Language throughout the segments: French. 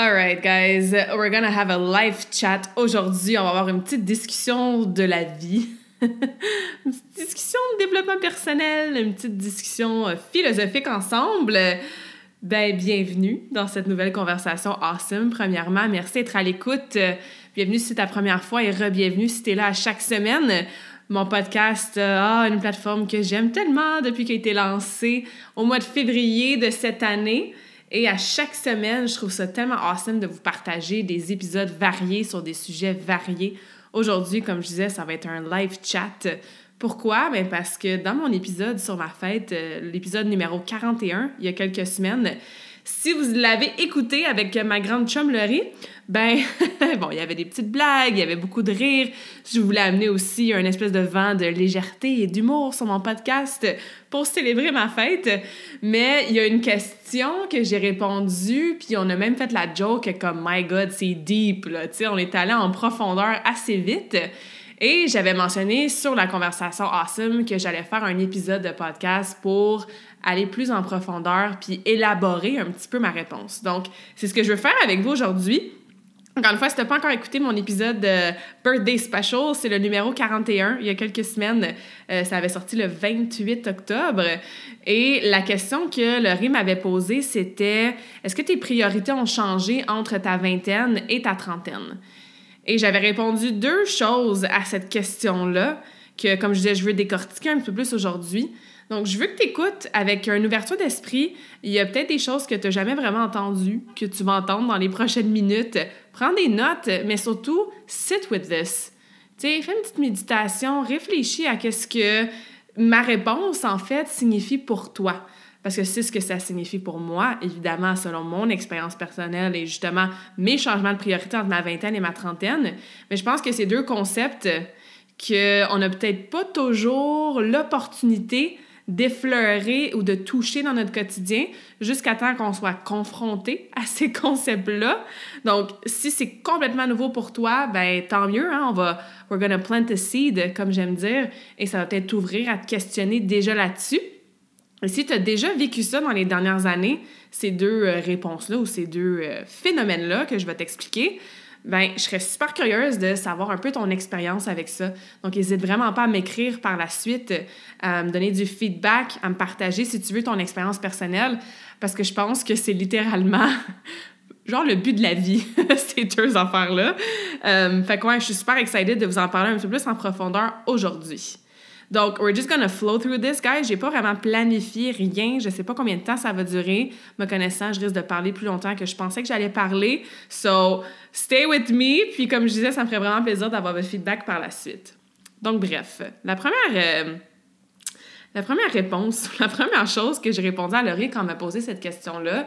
All right, guys, we're gonna have a live chat aujourd'hui. On va avoir une petite discussion de la vie. une petite discussion de développement personnel, une petite discussion euh, philosophique ensemble. Ben, bienvenue dans cette nouvelle conversation awesome. Premièrement, merci d'être à l'écoute. Bienvenue si c'est ta première fois et re-bienvenue si tu es là chaque semaine. Mon podcast a une plateforme que j'aime tellement depuis qu'il a été lancé au mois de février de cette année. Et à chaque semaine, je trouve ça tellement awesome de vous partager des épisodes variés sur des sujets variés. Aujourd'hui, comme je disais, ça va être un live chat pourquoi? Ben parce que dans mon épisode sur ma fête, euh, l'épisode numéro 41, il y a quelques semaines, si vous l'avez écouté avec ma grande chum Laurie, ben, bon, il y avait des petites blagues, il y avait beaucoup de rire. Je voulais amener aussi un espèce de vent de légèreté et d'humour sur mon podcast pour célébrer ma fête. Mais il y a une question que j'ai répondu, puis on a même fait la joke comme My God, c'est deep, là. Tu sais, on est allé en profondeur assez vite. Et j'avais mentionné sur la conversation Awesome que j'allais faire un épisode de podcast pour aller plus en profondeur puis élaborer un petit peu ma réponse. Donc, c'est ce que je veux faire avec vous aujourd'hui. Encore une fois, si tu n'as pas encore écouté mon épisode de Birthday Special, c'est le numéro 41, il y a quelques semaines. Euh, ça avait sorti le 28 octobre. Et la question que Laurie m'avait posée, c'était est-ce que tes priorités ont changé entre ta vingtaine et ta trentaine? Et j'avais répondu deux choses à cette question-là, que comme je disais, je veux décortiquer un peu plus aujourd'hui. Donc, je veux que tu écoutes avec une ouverture d'esprit. Il y a peut-être des choses que tu n'as jamais vraiment entendues, que tu vas entendre dans les prochaines minutes. Prends des notes, mais surtout, sit with this. Tu sais, fais une petite méditation, réfléchis à qu'est-ce que ma réponse, en fait, signifie pour toi parce que c'est ce que ça signifie pour moi, évidemment, selon mon expérience personnelle et justement mes changements de priorité entre ma vingtaine et ma trentaine. Mais je pense que ces deux concepts qu'on n'a peut-être pas toujours l'opportunité d'effleurer ou de toucher dans notre quotidien jusqu'à temps qu'on soit confronté à ces concepts-là. Donc, si c'est complètement nouveau pour toi, ben tant mieux, hein? on va we're gonna plant a seed, comme j'aime dire, et ça va peut-être t'ouvrir à te questionner déjà là-dessus. Et si tu as déjà vécu ça dans les dernières années, ces deux euh, réponses-là ou ces deux euh, phénomènes-là que je vais t'expliquer, ben, je serais super curieuse de savoir un peu ton expérience avec ça. Donc, n'hésite vraiment pas à m'écrire par la suite, à me donner du feedback, à me partager si tu veux ton expérience personnelle, parce que je pense que c'est littéralement genre le but de la vie, ces deux affaires-là. Euh, fait que ouais, je suis super excitée de vous en parler un peu plus en profondeur aujourd'hui. Donc, we're just gonna flow through this, guys. J'ai pas vraiment planifié rien. Je sais pas combien de temps ça va durer. Me connaissant, je risque de parler plus longtemps que je pensais que j'allais parler. So, stay with me. Puis, comme je disais, ça me ferait vraiment plaisir d'avoir votre feedback par la suite. Donc, bref, la première. Euh, la première réponse, la première chose que j'ai répondu à Laurie quand elle m'a posé cette question-là,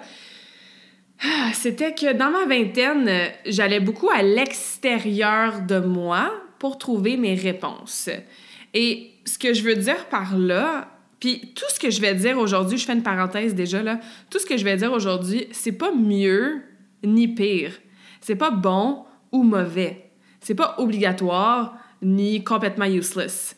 ah, c'était que dans ma vingtaine, j'allais beaucoup à l'extérieur de moi pour trouver mes réponses. Et ce que je veux dire par là, puis tout ce que je vais dire aujourd'hui, je fais une parenthèse déjà là, tout ce que je vais dire aujourd'hui, c'est pas mieux ni pire. C'est pas bon ou mauvais. C'est pas obligatoire ni complètement useless.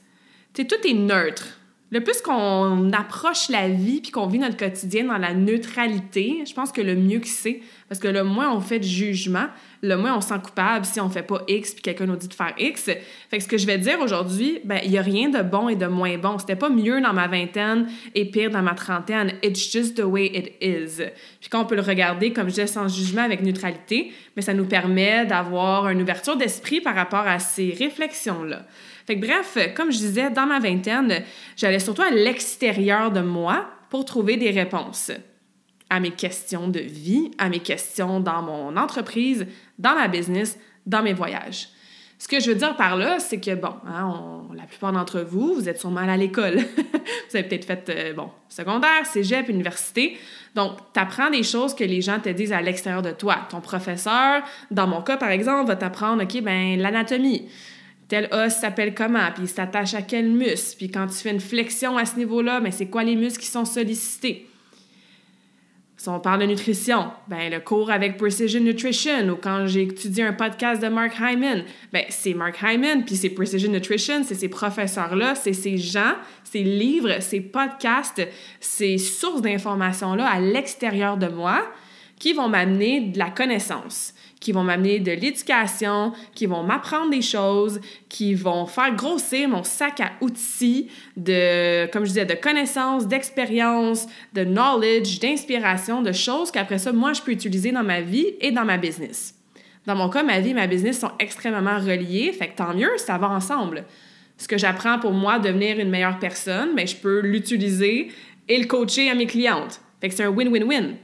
sais, tout est neutre. Le plus qu'on approche la vie puis qu'on vit notre quotidien dans la neutralité, je pense que le mieux que c'est, parce que le moins on fait de jugement, le moins on se sent coupable si on fait pas X puis quelqu'un nous dit de faire X. Fait que ce que je vais dire aujourd'hui, ben il y a rien de bon et de moins bon. C'était pas mieux dans ma vingtaine et pire dans ma trentaine. It's just the way it is. Puis quand on peut le regarder comme je disais sans jugement avec neutralité, mais ça nous permet d'avoir une ouverture d'esprit par rapport à ces réflexions là. Fait que bref, comme je disais, dans ma vingtaine, j'allais surtout à l'extérieur de moi pour trouver des réponses. à mes questions de vie, à mes questions dans mon entreprise, dans ma business, dans mes voyages. Ce que je veux dire par là, c'est que, bon, hein, la plupart d'entre vous, vous êtes sûrement à l'école. vous avez peut-être fait, euh, bon, secondaire, cégep, université. Donc, tu apprends des choses que les gens te disent à l'extérieur de toi. Ton professeur, dans mon cas, par exemple, va t'apprendre, OK, ben l'anatomie. Tel os s'appelle comment, puis il s'attache à quel muscle. Puis quand tu fais une flexion à ce niveau-là, ben c'est quoi les muscles qui sont sollicités? Si on parle de nutrition, ben le cours avec Precision Nutrition ou quand j'ai étudié un podcast de Mark Hyman, ben c'est Mark Hyman puis c'est Precision Nutrition, c'est ces professeurs-là, c'est ces gens, ces livres, ces podcasts, ces sources d'informations-là à l'extérieur de moi qui vont m'amener de la connaissance qui vont m'amener de l'éducation, qui vont m'apprendre des choses, qui vont faire grossir mon sac à outils de, comme je disais, de connaissances, d'expérience, de knowledge, d'inspiration, de choses qu'après ça, moi, je peux utiliser dans ma vie et dans ma business. Dans mon cas, ma vie et ma business sont extrêmement reliés, fait que tant mieux, ça va ensemble. Ce que j'apprends pour moi devenir une meilleure personne, ben, je peux l'utiliser et le coacher à mes clientes. Fait que c'est un win-win-win.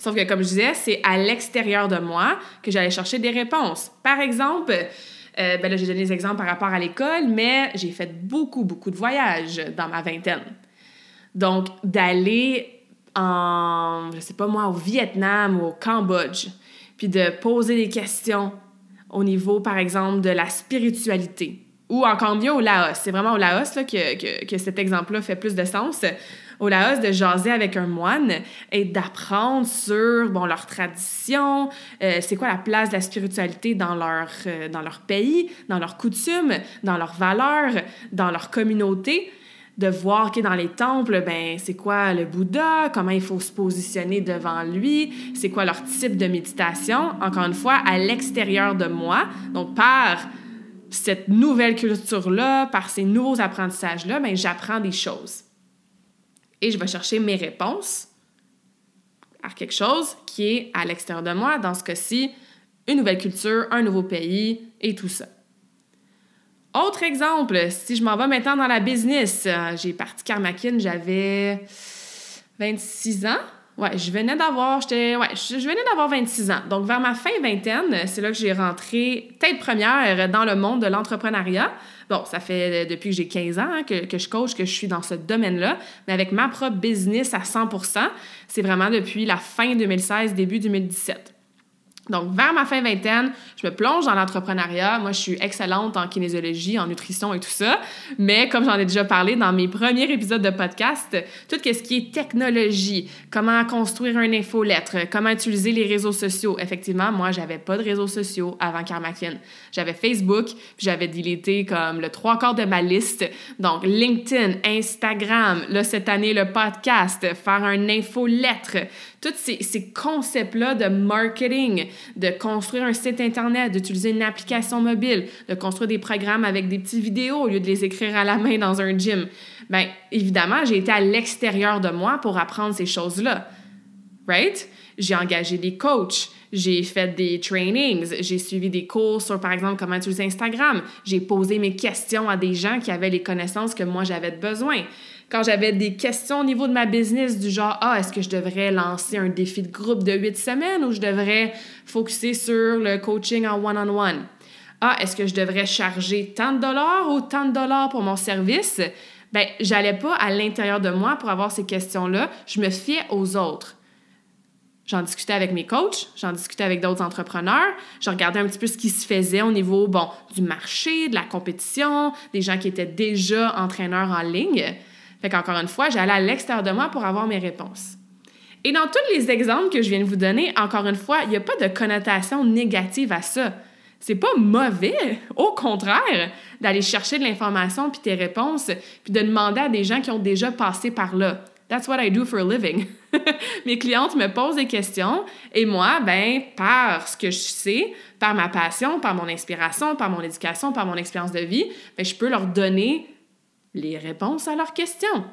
Sauf que, comme je disais, c'est à l'extérieur de moi que j'allais chercher des réponses. Par exemple, euh, ben là, j'ai donné des exemples par rapport à l'école, mais j'ai fait beaucoup, beaucoup de voyages dans ma vingtaine. Donc, d'aller en, je sais pas moi, au Vietnam ou au Cambodge, puis de poser des questions au niveau, par exemple, de la spiritualité. Ou encore mieux au Laos. C'est vraiment au Laos là, que, que, que cet exemple-là fait plus de sens. Au Laos de jaser avec un moine et d'apprendre sur bon, leur tradition, euh, c'est quoi la place de la spiritualité dans leur, euh, dans leur pays, dans leurs coutumes, dans leurs valeurs, dans leur communauté. De voir que dans les temples, ben c'est quoi le Bouddha, comment il faut se positionner devant lui, c'est quoi leur type de méditation, encore une fois, à l'extérieur de moi, donc par cette nouvelle culture-là, par ces nouveaux apprentissages-là, ben j'apprends des choses et je vais chercher mes réponses à quelque chose qui est à l'extérieur de moi, dans ce cas-ci, une nouvelle culture, un nouveau pays et tout ça. Autre exemple, si je m'en vais maintenant dans la business, euh, j'ai parti Carmackin, j'avais 26 ans. Ouais, je venais d'avoir, j'étais, ouais, je venais d'avoir 26 ans. Donc, vers ma fin vingtaine, c'est là que j'ai rentré tête première dans le monde de l'entrepreneuriat. Bon, ça fait depuis que j'ai 15 ans hein, que, que, je coach, que je suis dans ce domaine-là, mais avec ma propre business à 100% c'est vraiment depuis la fin 2016, début 2017. Donc, vers ma fin vingtaine, je me plonge dans l'entrepreneuriat. Moi, je suis excellente en kinésiologie, en nutrition et tout ça. Mais comme j'en ai déjà parlé dans mes premiers épisodes de podcast, tout ce qui est technologie, comment construire un infolettre, comment utiliser les réseaux sociaux. Effectivement, moi, j'avais pas de réseaux sociaux avant Carmackin. J'avais Facebook, puis j'avais deleté comme le trois quarts de ma liste. Donc, LinkedIn, Instagram, là, cette année, le podcast, faire un infolettre, tous ces, ces concepts-là de marketing, de construire un site Internet, d'utiliser une application mobile, de construire des programmes avec des petites vidéos au lieu de les écrire à la main dans un gym. Bien, évidemment, j'ai été à l'extérieur de moi pour apprendre ces choses-là. Right? J'ai engagé des coachs, j'ai fait des trainings, j'ai suivi des cours sur, par exemple, comment utiliser Instagram. J'ai posé mes questions à des gens qui avaient les connaissances que moi j'avais besoin quand j'avais des questions au niveau de ma business du genre ah est-ce que je devrais lancer un défi de groupe de huit semaines ou je devrais focuser sur le coaching en one-on-one? Ah est-ce que je devrais charger tant de dollars ou tant de dollars pour mon service? Ben j'allais pas à l'intérieur de moi pour avoir ces questions là je me fiais aux autres. J'en discutais avec mes coachs, j'en discutais avec d'autres entrepreneurs, je regardais un petit peu ce qui se faisait au niveau bon, du marché, de la compétition, des gens qui étaient déjà entraîneurs en ligne. Fait qu'encore une fois, j'allais à l'extérieur de moi pour avoir mes réponses. Et dans tous les exemples que je viens de vous donner, encore une fois, il n'y a pas de connotation négative à ça. C'est pas mauvais, au contraire, d'aller chercher de l'information puis tes réponses, puis de demander à des gens qui ont déjà passé par là. That's what I do for a living. Mes clientes me posent des questions et moi, ben, par ce que je sais, par ma passion, par mon inspiration, par mon éducation, par mon expérience de vie, ben, je peux leur donner les réponses à leurs questions.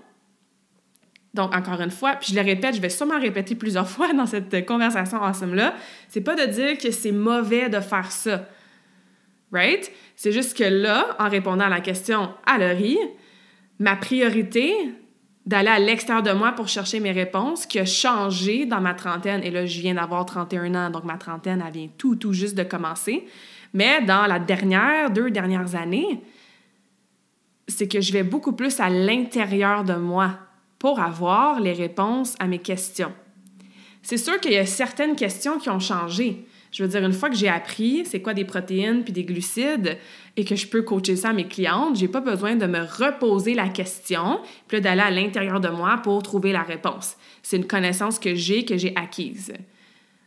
Donc, encore une fois, puis je le répète, je vais sûrement répéter plusieurs fois dans cette conversation awesome-là, c'est pas de dire que c'est mauvais de faire ça. Right? C'est juste que là, en répondant à la question à Laurie, ma priorité d'aller à l'extérieur de moi pour chercher mes réponses, qui a changé dans ma trentaine. Et là, je viens d'avoir 31 ans, donc ma trentaine, elle vient tout, tout juste de commencer. Mais dans la dernière, deux dernières années, c'est que je vais beaucoup plus à l'intérieur de moi pour avoir les réponses à mes questions. C'est sûr qu'il y a certaines questions qui ont changé. Je veux dire, une fois que j'ai appris c'est quoi des protéines puis des glucides et que je peux coacher ça à mes clientes, j'ai pas besoin de me reposer la question puis d'aller à l'intérieur de moi pour trouver la réponse. C'est une connaissance que j'ai, que j'ai acquise.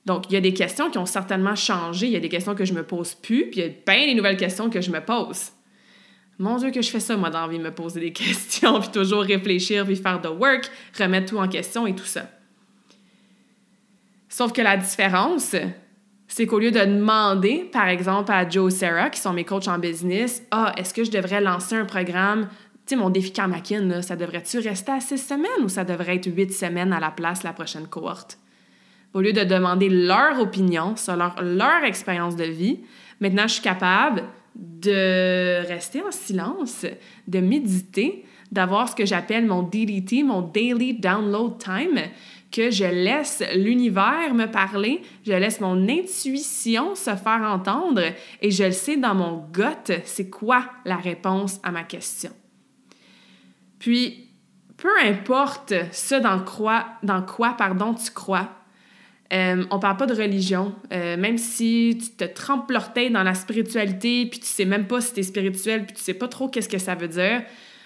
Donc, il y a des questions qui ont certainement changé. Il y a des questions que je me pose plus, puis il y a bien des nouvelles questions que je me pose. Mon Dieu, que je fais ça, moi, d'envie de me poser des questions, puis toujours réfléchir, puis faire de work, remettre tout en question et tout ça. Sauf que la différence, c'est qu'au lieu de demander, par exemple, à Joe et Sarah, qui sont mes coachs en business, Ah, est-ce que je devrais lancer un programme? Tu sais, mon défi Karmakin, ça devrait-tu rester à six semaines ou ça devrait être huit semaines à la place la prochaine cohorte? Au lieu de demander leur opinion sur leur, leur expérience de vie, maintenant, je suis capable de rester en silence, de méditer, d'avoir ce que j'appelle mon DDT, mon Daily Download Time, que je laisse l'univers me parler, je laisse mon intuition se faire entendre et je le sais dans mon gut, c'est quoi la réponse à ma question. Puis, peu importe ce dans quoi, dans quoi pardon, tu crois, euh, on parle pas de religion. Euh, même si tu te trempes l'orteil dans la spiritualité, puis tu sais même pas si tu es spirituel, puis tu sais pas trop qu'est-ce que ça veut dire,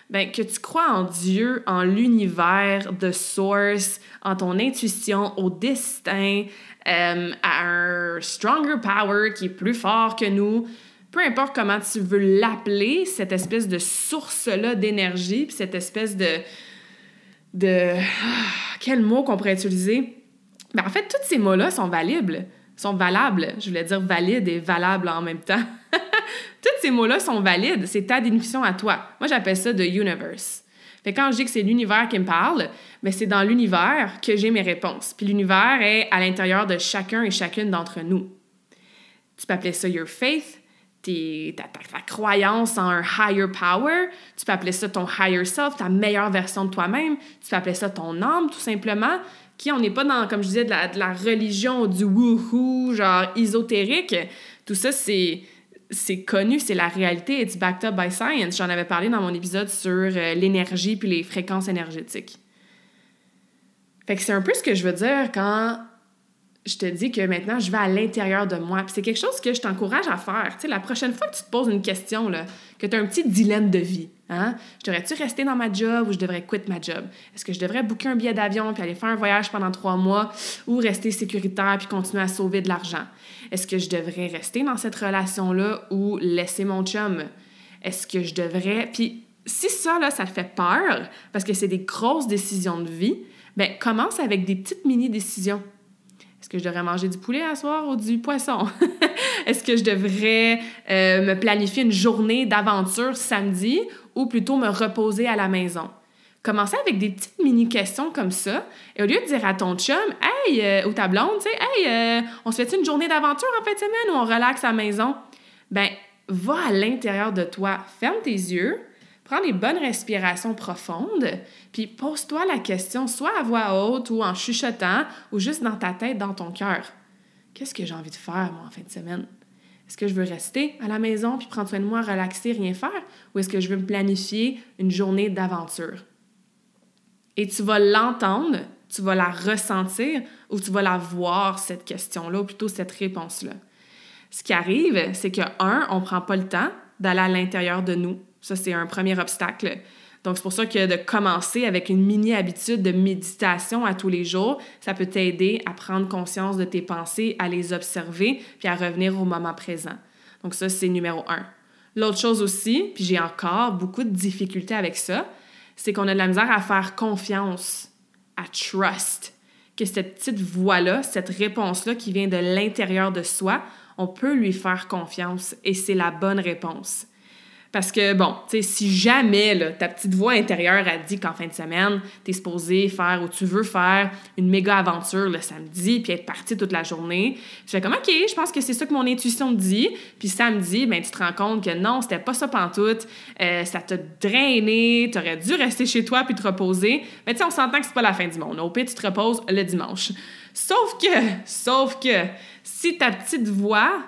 ben, que tu crois en Dieu, en l'univers, de source, en ton intuition, au destin, euh, à un stronger power qui est plus fort que nous. Peu importe comment tu veux l'appeler, cette espèce de source-là d'énergie, puis cette espèce de... de... Ah, quel mot qu'on pourrait utiliser? Ben, en fait, tous ces mots-là sont. Sont valables. Je voulais dire valide et valable en même temps. tous ces mots-là sont valides. C'est ta définition à toi. Moi, j'appelle ça the universe. Fait quand je dis que c'est l'univers qui me parle, mais ben, c'est dans l'univers que j'ai mes réponses. Puis l'univers est à l'intérieur de chacun et chacune d'entre nous. Tu peux appeler ça your faith, ta, ta, croyance en un higher power. Tu peux appeler ça ton higher self, ta meilleure version de toi-même. Tu peux appeler ça ton âme, tout simplement qui on n'est pas dans, comme je disais, de la, de la religion, du woohoo, genre ésotérique. Tout ça, c'est c'est connu, c'est la réalité, it's backed up by science. J'en avais parlé dans mon épisode sur euh, l'énergie puis les fréquences énergétiques. Fait que c'est un peu ce que je veux dire quand je te dis que maintenant, je vais à l'intérieur de moi. Puis c'est quelque chose que je t'encourage à faire. Tu sais, la prochaine fois que tu te poses une question, là, que tu as un petit dilemme de vie, hein? Je devrais-tu rester dans ma job ou je devrais quitter ma job? Est-ce que je devrais booker un billet d'avion puis aller faire un voyage pendant trois mois ou rester sécuritaire puis continuer à sauver de l'argent? Est-ce que je devrais rester dans cette relation-là ou laisser mon chum? Est-ce que je devrais... Puis si ça, là, ça te fait peur parce que c'est des grosses décisions de vie, ben commence avec des petites mini-décisions. Est-ce que je devrais manger du poulet à soir ou du poisson? Est-ce que je devrais euh, me planifier une journée d'aventure samedi ou plutôt me reposer à la maison? Commencez avec des petites mini-questions comme ça. Et au lieu de dire à ton chum, hey, euh, ou ta blonde, tu sais, hey, euh, on se fait une journée d'aventure en fin de semaine ou on relaxe à la maison? Ben, va à l'intérieur de toi, ferme tes yeux, prends des bonnes respirations profondes, puis pose-toi la question, soit à voix haute ou en chuchotant, ou juste dans ta tête, dans ton cœur. Qu'est-ce que j'ai envie de faire, moi, en fin de semaine? Est-ce que je veux rester à la maison puis prendre soin de moi, relaxer, rien faire? Ou est-ce que je veux me planifier une journée d'aventure? Et tu vas l'entendre, tu vas la ressentir ou tu vas la voir, cette question-là, ou plutôt cette réponse-là. Ce qui arrive, c'est que, un, on ne prend pas le temps d'aller à l'intérieur de nous ça, c'est un premier obstacle. Donc, c'est pour ça que de commencer avec une mini-habitude de méditation à tous les jours, ça peut t'aider à prendre conscience de tes pensées, à les observer, puis à revenir au moment présent. Donc, ça, c'est numéro un. L'autre chose aussi, puis j'ai encore beaucoup de difficultés avec ça, c'est qu'on a de la misère à faire confiance, à trust, que cette petite voix-là, cette réponse-là qui vient de l'intérieur de soi, on peut lui faire confiance et c'est la bonne réponse. Parce que, bon, tu sais, si jamais là, ta petite voix intérieure a dit qu'en fin de semaine, tu es supposé faire ou tu veux faire une méga aventure le samedi, puis être parti toute la journée, je fais comme, OK, je pense que c'est ça que mon intuition me dit. Puis samedi, ben, tu te rends compte que non, c'était pas ça pantoute, euh, ça t'a drainé, tu aurais dû rester chez toi puis te reposer. Mais tu sais, on s'entend que c'est pas la fin du monde. Au pire, tu te reposes le dimanche. Sauf que, sauf que, si ta petite voix,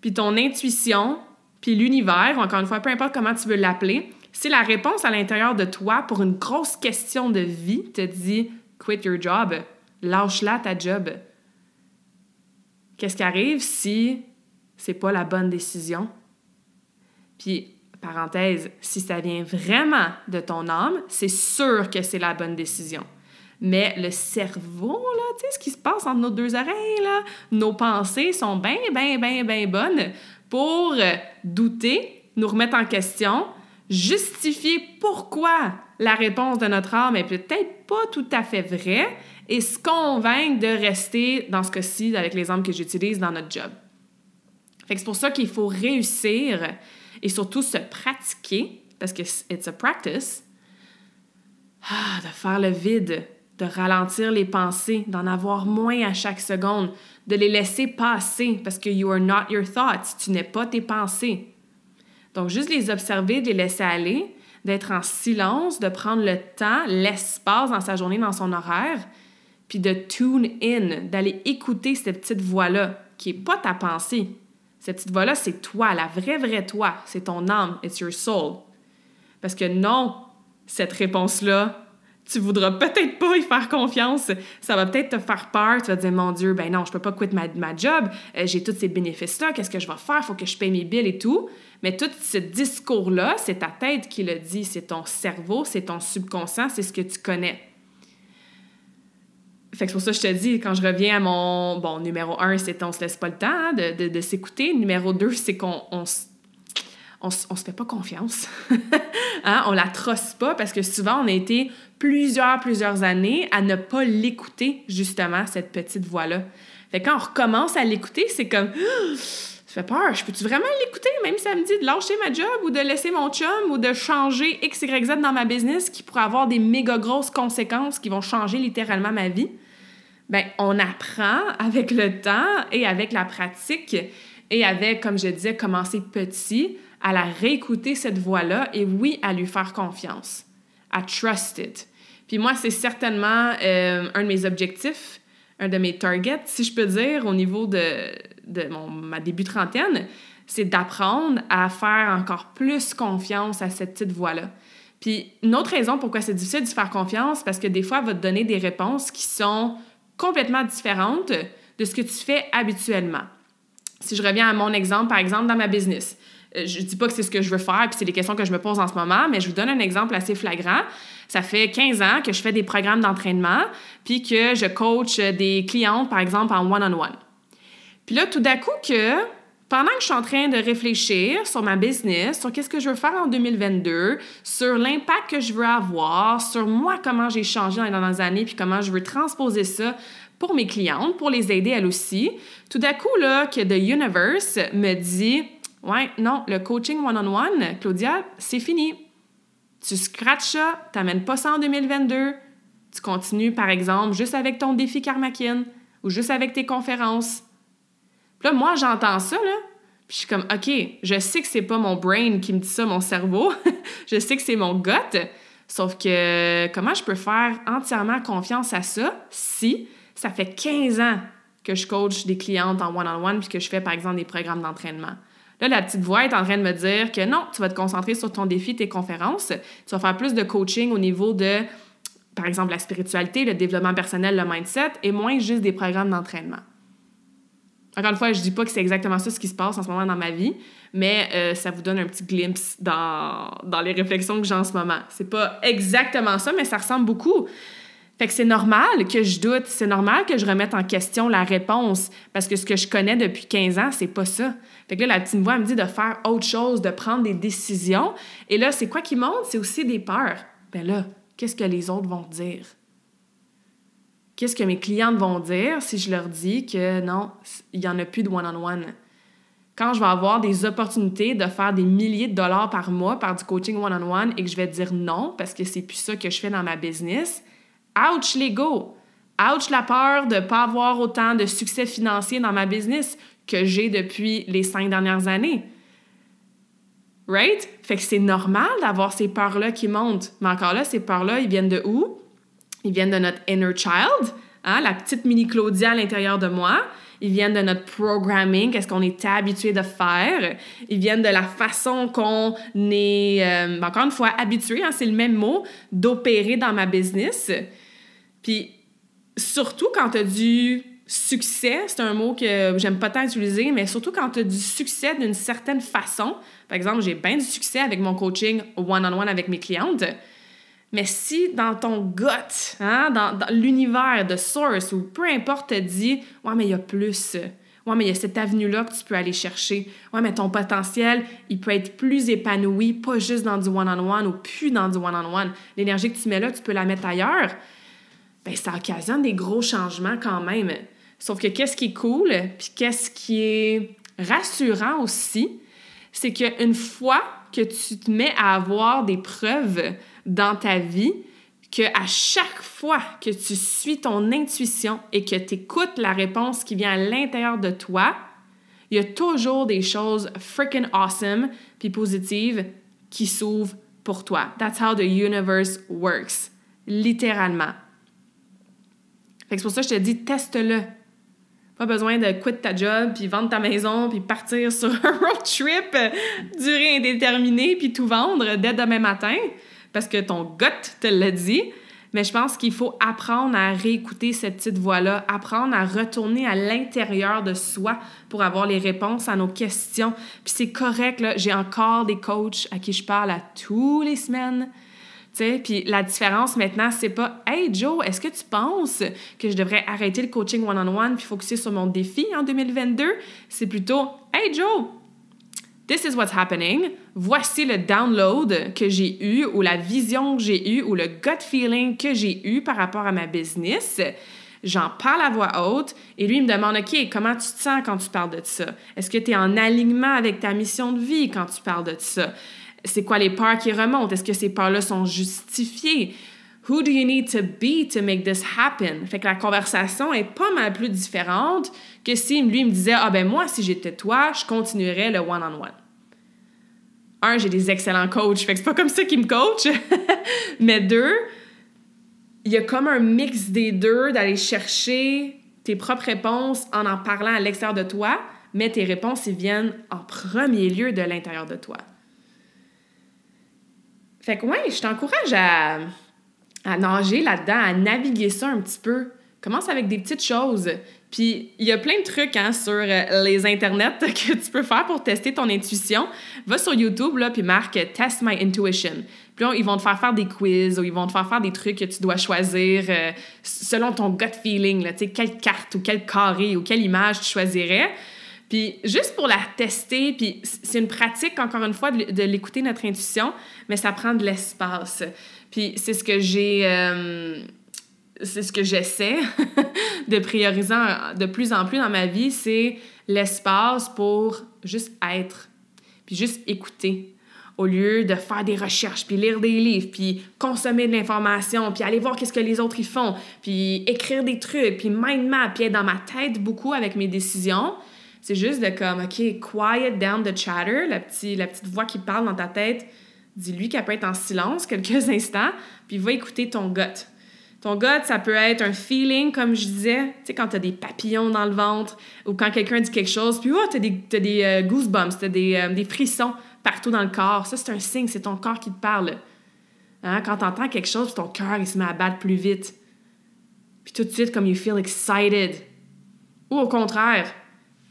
puis ton intuition, puis l'univers, encore une fois, peu importe comment tu veux l'appeler, si la réponse à l'intérieur de toi pour une grosse question de vie te dit quit your job, lâche-la ta job. Qu'est-ce qui arrive si c'est pas la bonne décision? Puis, parenthèse, si ça vient vraiment de ton âme, c'est sûr que c'est la bonne décision. Mais le cerveau, là, tu sais, ce qui se passe entre nos deux oreilles, là, nos pensées sont bien, bien, bien, bien bonnes pour euh, douter, nous remettre en question, justifier pourquoi la réponse de notre âme est peut-être pas tout à fait vraie et se convaincre de rester, dans ce cas-ci, avec les armes que j'utilise dans notre job. C'est pour ça qu'il faut réussir et surtout se pratiquer, parce que it's a practice, ah, de faire le vide, de ralentir les pensées, d'en avoir moins à chaque seconde, de les laisser passer parce que you are not your thoughts, tu n'es pas tes pensées. Donc, juste les observer, les laisser aller, d'être en silence, de prendre le temps, l'espace dans sa journée, dans son horaire, puis de tune in, d'aller écouter cette petite voix-là, qui n'est pas ta pensée. Cette petite voix-là, c'est toi, la vraie, vraie toi. C'est ton âme, it's your soul. Parce que non, cette réponse-là, tu voudras peut-être pas y faire confiance. Ça va peut-être te faire peur. Tu vas te dire, mon Dieu, ben non, je peux pas quitter ma, ma job. Euh, j'ai tous ces bénéfices-là. Qu'est-ce que je vais faire? Faut que je paye mes billes et tout. Mais tout ce discours-là, c'est ta tête qui le dit. C'est ton cerveau, c'est ton subconscient, c'est ce que tu connais. C'est pour ça que je te dis, quand je reviens à mon... Bon, numéro un, c'est on se laisse pas le temps hein, de, de, s'écouter. Numéro deux, c'est qu'on on, on, on se fait pas confiance. hein? On la trosse pas parce que souvent, on a été plusieurs, plusieurs années à ne pas l'écouter, justement, cette petite voix-là. Fait quand on recommence à l'écouter, c'est comme... Ça fait peur. Je peux-tu vraiment l'écouter, même si ça me dit de lâcher ma job ou de laisser mon chum ou de changer X, Y, Z dans ma business qui pourrait avoir des méga grosses conséquences qui vont changer littéralement ma vie? Bien, on apprend avec le temps et avec la pratique et avec, comme je disais, commencer petit à la réécouter cette voix-là et oui, à lui faire confiance, à trust it. Puis moi, c'est certainement euh, un de mes objectifs, un de mes targets, si je peux dire, au niveau de, de mon, ma début trentaine, c'est d'apprendre à faire encore plus confiance à cette petite voix-là. Puis une autre raison pourquoi c'est difficile de faire confiance, parce que des fois, elle va te donner des réponses qui sont complètement différentes de ce que tu fais habituellement. Si je reviens à mon exemple, par exemple, dans ma business, je dis pas que c'est ce que je veux faire, puis c'est des questions que je me pose en ce moment, mais je vous donne un exemple assez flagrant. Ça fait 15 ans que je fais des programmes d'entraînement, puis que je coach des clientes, par exemple, en one-on-one. Puis là, tout d'un coup que, pendant que je suis en train de réfléchir sur ma business, sur qu'est-ce que je veux faire en 2022, sur l'impact que je veux avoir, sur moi, comment j'ai changé dans les dernières années, puis comment je veux transposer ça pour mes clientes, pour les aider elles aussi, tout d'un coup, là, que The Universe me dit Ouais, non, le coaching one-on-one, Claudia, c'est fini. Tu scratches ça, tu n'amènes pas ça en 2022. Tu continues, par exemple, juste avec ton défi Karmakin ou juste avec tes conférences. Puis là, moi, j'entends ça, là. Puis je suis comme, OK, je sais que c'est pas mon brain qui me dit ça, mon cerveau. je sais que c'est mon gut. Sauf que comment je peux faire entièrement confiance à ça si ça fait 15 ans que je coach des clientes en one-on-one puis que je fais, par exemple, des programmes d'entraînement? Là, la petite voix est en train de me dire que non, tu vas te concentrer sur ton défi, tes conférences. Tu vas faire plus de coaching au niveau de, par exemple, la spiritualité, le développement personnel, le mindset, et moins juste des programmes d'entraînement. Encore une fois, je dis pas que c'est exactement ça ce qui se passe en ce moment dans ma vie, mais euh, ça vous donne un petit glimpse dans, dans les réflexions que j'ai en ce moment. C'est pas exactement ça, mais ça ressemble beaucoup. Fait que c'est normal que je doute, c'est normal que je remette en question la réponse parce que ce que je connais depuis 15 ans, c'est pas ça. Fait que là, la petite voix me dit de faire autre chose, de prendre des décisions. Et là, c'est quoi qui monte? C'est aussi des peurs. Ben là, qu'est-ce que les autres vont dire? Qu'est-ce que mes clientes vont dire si je leur dis que non, il n'y en a plus de one-on-one? quand je vais avoir des opportunités de faire des milliers de dollars par mois par du coaching one-on-one et que je vais dire non parce que c'est plus ça que je fais dans ma business, ouch l'ego! Ouch la peur de ne pas avoir autant de succès financier dans ma business que j'ai depuis les cinq dernières années. Right? Fait que c'est normal d'avoir ces peurs-là qui montent. Mais encore là, ces peurs-là, ils viennent de où? Ils viennent de notre inner child, hein? la petite mini Claudia à l'intérieur de moi. Ils viennent de notre programming, qu'est-ce qu'on était habitué de faire. Ils viennent de la façon qu'on est, euh, encore une fois, habitué, hein, c'est le même mot, d'opérer dans ma business. Puis surtout quand tu as du succès, c'est un mot que j'aime pas tant utiliser, mais surtout quand tu as du succès d'une certaine façon. Par exemple, j'ai bien du succès avec mon coaching one-on-one avec mes clientes. Mais si dans ton gut, hein, dans, l'univers de source ou peu importe, te dit Ouais, mais il y a plus. Ouais, mais il y a cette avenue-là que tu peux aller chercher. Ouais, mais ton potentiel, il peut être plus épanoui, pas juste dans du one-on-one ou plus dans du one-on-one. L'énergie que tu mets là, tu peux la mettre ailleurs. Bien, ça occasionne des gros changements quand même. Sauf que qu'est-ce qui est cool, puis qu'est-ce qui est rassurant aussi, c'est qu'une fois que tu te mets à avoir des preuves dans ta vie, que à chaque fois que tu suis ton intuition et que tu écoutes la réponse qui vient à l'intérieur de toi, il y a toujours des choses freaking awesome puis positives qui s'ouvrent pour toi. That's how the universe works. Littéralement. C'est pour ça que je te dis, teste-le. Pas besoin de quitter ta job, puis vendre ta maison, puis partir sur un road trip durée indéterminée, puis tout vendre dès demain matin parce que ton gut te l'a dit. Mais je pense qu'il faut apprendre à réécouter cette petite voix-là, apprendre à retourner à l'intérieur de soi pour avoir les réponses à nos questions. Puis c'est correct, là, j'ai encore des coachs à qui je parle à tous les semaines. Sais, puis la différence maintenant, c'est pas Hey Joe, est-ce que tu penses que je devrais arrêter le coaching one-on-one puis focuser sur mon défi en 2022? C'est plutôt Hey Joe, This is what's happening. Voici le download que j'ai eu ou la vision que j'ai eue ou le gut feeling que j'ai eu par rapport à ma business. J'en parle à voix haute et lui me demande OK, comment tu te sens quand tu parles de ça? Est-ce que tu es en alignement avec ta mission de vie quand tu parles de ça? C'est quoi les peurs qui remontent? Est-ce que ces peurs-là sont justifiées? Who do you need to be to make this happen? Fait que la conversation est pas mal plus différente que si lui me disait Ah ben moi, si j'étais toi, je continuerais le one-on-one. Un, j'ai des excellents coachs, fait que c'est pas comme ça qu'ils me coachent. Mais deux, il y a comme un mix des deux d'aller chercher tes propres réponses en en parlant à l'extérieur de toi, mais tes réponses, ils viennent en premier lieu de l'intérieur de toi. Fait que ouais, je t'encourage à à nager là-dedans, à naviguer ça un petit peu. Commence avec des petites choses. Puis il y a plein de trucs hein, sur euh, les internets que tu peux faire pour tester ton intuition. Va sur YouTube là, puis marque Test My Intuition. Puis là, ils vont te faire faire des quiz ou ils vont te faire faire des trucs que tu dois choisir euh, selon ton gut feeling. Là, quelle carte ou quel carré ou quelle image tu choisirais. Puis juste pour la tester, puis c'est une pratique, encore une fois, de, l'écouter, notre intuition, mais ça prend de l'espace. Puis c'est ce que j'ai... Euh, c'est ce que j'essaie de prioriser de plus en plus dans ma vie, c'est l'espace pour juste être, puis juste écouter, au lieu de faire des recherches, puis lire des livres, puis consommer de l'information, puis aller voir qu'est-ce que les autres y font, puis écrire des trucs, puis mind map, puis être dans ma tête beaucoup avec mes décisions. C'est juste de comme, OK, quiet down the chatter, la, petite, voix qui parle dans ta tête. Dis-lui qu'elle peut être en silence quelques instants, puis va écouter ton gut. Ton gut, ça peut être un feeling, comme je disais, tu sais, quand tu as des papillons dans le ventre, ou quand quelqu'un dit quelque chose, puis oh, tu as des, as des euh, goosebumps, tu as des, euh, des, frissons partout dans le corps. Ça, c'est un signe, c'est ton corps qui te parle. Hein? Quand tu entends quelque chose, ton cœur, il se met à battre plus vite. Puis tout de suite, comme you feel excited. Ou au contraire,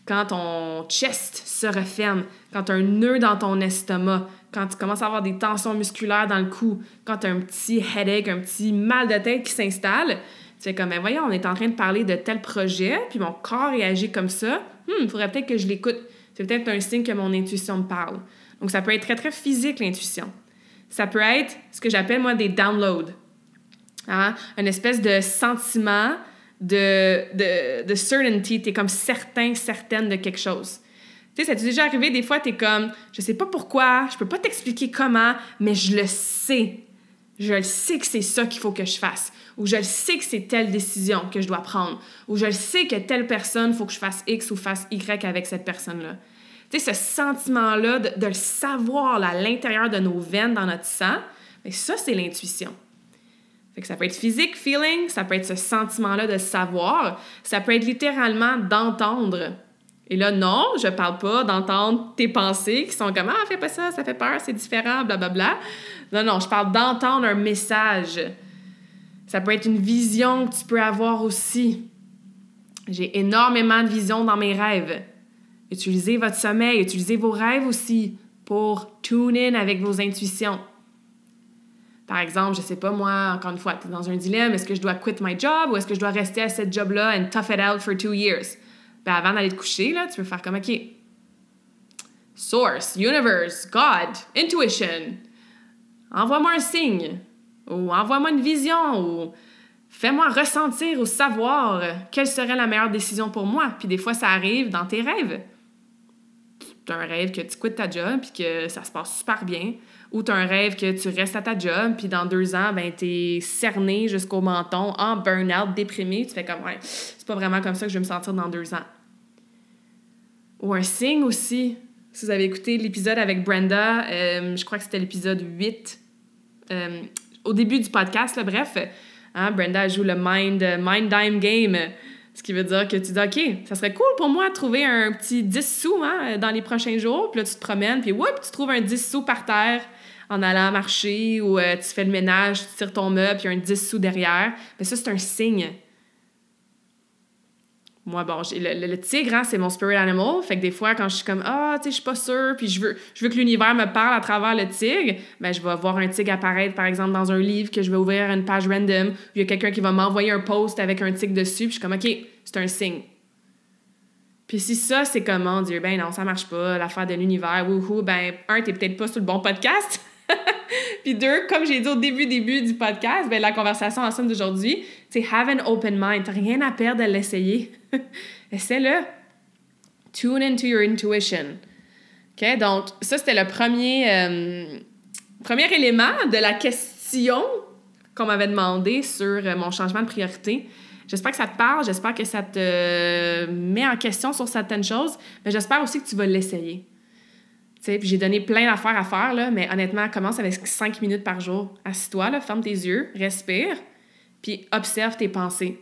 quand ton chest se referme, quand tu as un nœud dans ton estomac, quand tu commences à avoir des tensions musculaires dans le cou, quand tu as un petit headache, un petit mal de tête qui s'installe, tu fais comme, ben voyons, on est en train de parler de tel projet, puis mon corps réagit comme ça. il hmm, faudrait peut-être que je l'écoute. C'est peut-être un signe que mon intuition me parle. Donc, ça peut être très, très physique, l'intuition. Ça peut être ce que j'appelle, moi, des downloads. Hein? Une espèce de sentiment de, de, de certainty, tu es comme certain, certaine de quelque chose. Tu sais, ça t'est déjà arrivé, des fois, t'es comme, je sais pas pourquoi, je peux pas t'expliquer comment, mais je le sais. Je le sais que c'est ça qu'il faut que je fasse. Ou je le sais que c'est telle décision que je dois prendre. Ou je le sais que telle personne, faut que je fasse X ou fasse Y avec cette personne-là. Tu sais, ce sentiment-là de, le savoir à l'intérieur de nos veines, dans notre sang, mais ça, c'est l'intuition. Ça peut être physique, feeling, ça peut être ce sentiment-là de savoir, ça peut être littéralement d'entendre et là, non, je parle pas d'entendre tes pensées qui sont comme Ah, fais pas ça, ça fait peur, c'est différent, blablabla. Non, non, je parle d'entendre un message. Ça peut être une vision que tu peux avoir aussi. J'ai énormément de visions dans mes rêves. Utilisez votre sommeil, utilisez vos rêves aussi pour tune in avec vos intuitions. Par exemple, je sais pas moi, encore une fois, tu es dans un dilemme, est-ce que je dois quit my job ou est-ce que je dois rester à cette job-là and tough it out for two years? Ben, avant d'aller te coucher, là, tu peux faire comme, OK, source, universe, God, intuition, envoie-moi un signe, ou envoie-moi une vision, ou fais-moi ressentir ou savoir quelle serait la meilleure décision pour moi. Puis des fois, ça arrive dans tes rêves. Tu un rêve que tu quittes ta job, puis que ça se passe super bien. Ou tu as un rêve que tu restes à ta job, puis dans deux ans, ben, tu es cerné jusqu'au menton, en burn-out, déprimé. Tu fais comme, ouais, c'est pas vraiment comme ça que je vais me sentir dans deux ans. Ou un signe aussi. Si vous avez écouté l'épisode avec Brenda, euh, je crois que c'était l'épisode 8, euh, au début du podcast, là, bref, hein, Brenda joue le Mind, mind Dime Game. Ce qui veut dire que tu dis, OK, ça serait cool pour moi de trouver un petit 10 sous hein, dans les prochains jours. Puis là, tu te promènes, puis whoop, tu trouves un 10 sous par terre en allant marcher ou euh, tu fais le ménage, tu tires ton meuble, il y a un 10 sous derrière. Mais ça, c'est un signe. Moi, bon, le, le, tigre, hein, c'est mon spirit animal. Fait que des fois, quand je suis comme, ah, tu sais, je suis pas sûre, puis je veux, je veux que l'univers me parle à travers le tigre, ben, je vais voir un tigre apparaître, par exemple, dans un livre que je vais ouvrir une page random, il y a quelqu'un qui va m'envoyer un post avec un tigre dessus, puis je suis comme, OK, c'est un signe. Puis si ça, c'est comment dire, ben non, ça marche pas, l'affaire de l'univers, wouhou, ben, un, t'es peut-être pas sur le bon podcast. Puis deux, comme j'ai dit au début début du podcast, ben, la conversation ensemble d'aujourd'hui, c'est have an open mind. Rien à perdre à l'essayer. Essaie-le. Tune into your intuition. OK? Donc, ça, c'était le premier, euh, premier élément de la question qu'on m'avait demandé sur euh, mon changement de priorité. J'espère que ça te parle, j'espère que ça te met en question sur certaines choses, mais j'espère aussi que tu vas l'essayer j'ai donné plein d'affaires à faire, là, mais honnêtement, commence avec 5 minutes par jour. Assis-toi, ferme tes yeux, respire, puis observe tes pensées.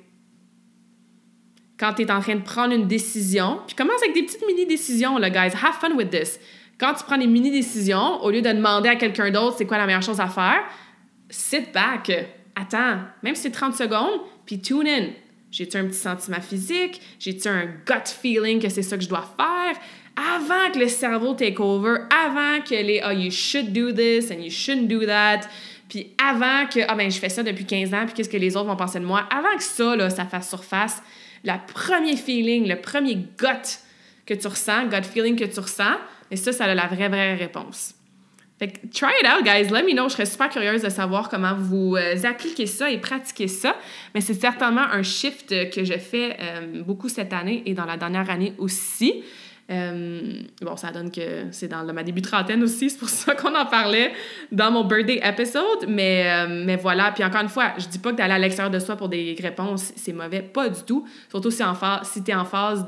Quand tu es en train de prendre une décision, puis commence avec des petites mini-décisions, là, guys. Have fun with this. Quand tu prends des mini-décisions, au lieu de demander à quelqu'un d'autre c'est quoi la meilleure chose à faire, sit back, attends, même si c'est 30 secondes, puis tune in. J'ai-tu un petit sentiment physique? J'ai-tu un gut feeling que c'est ça que je dois faire? Avant que le cerveau take over, avant que les oh, you should do this and you shouldn't do that, puis avant que ah ben je fais ça depuis 15 ans, puis qu'est-ce que les autres vont penser de moi, avant que ça là, ça fasse surface, le premier feeling, le premier gut que tu ressens, gut feeling que tu ressens, et ça, ça a la vraie, vraie réponse. Fait que try it out, guys. Let me know. Je serais super curieuse de savoir comment vous euh, appliquez ça et pratiquez ça. Mais c'est certainement un shift que je fais euh, beaucoup cette année et dans la dernière année aussi. Euh, bon, ça donne que c'est dans ma début trentaine aussi, c'est pour ça qu'on en parlait dans mon birthday episode. Mais, euh, mais voilà, puis encore une fois, je dis pas que d'aller à l'extérieur de soi pour des réponses, c'est mauvais, pas du tout. Surtout si, si tu es en phase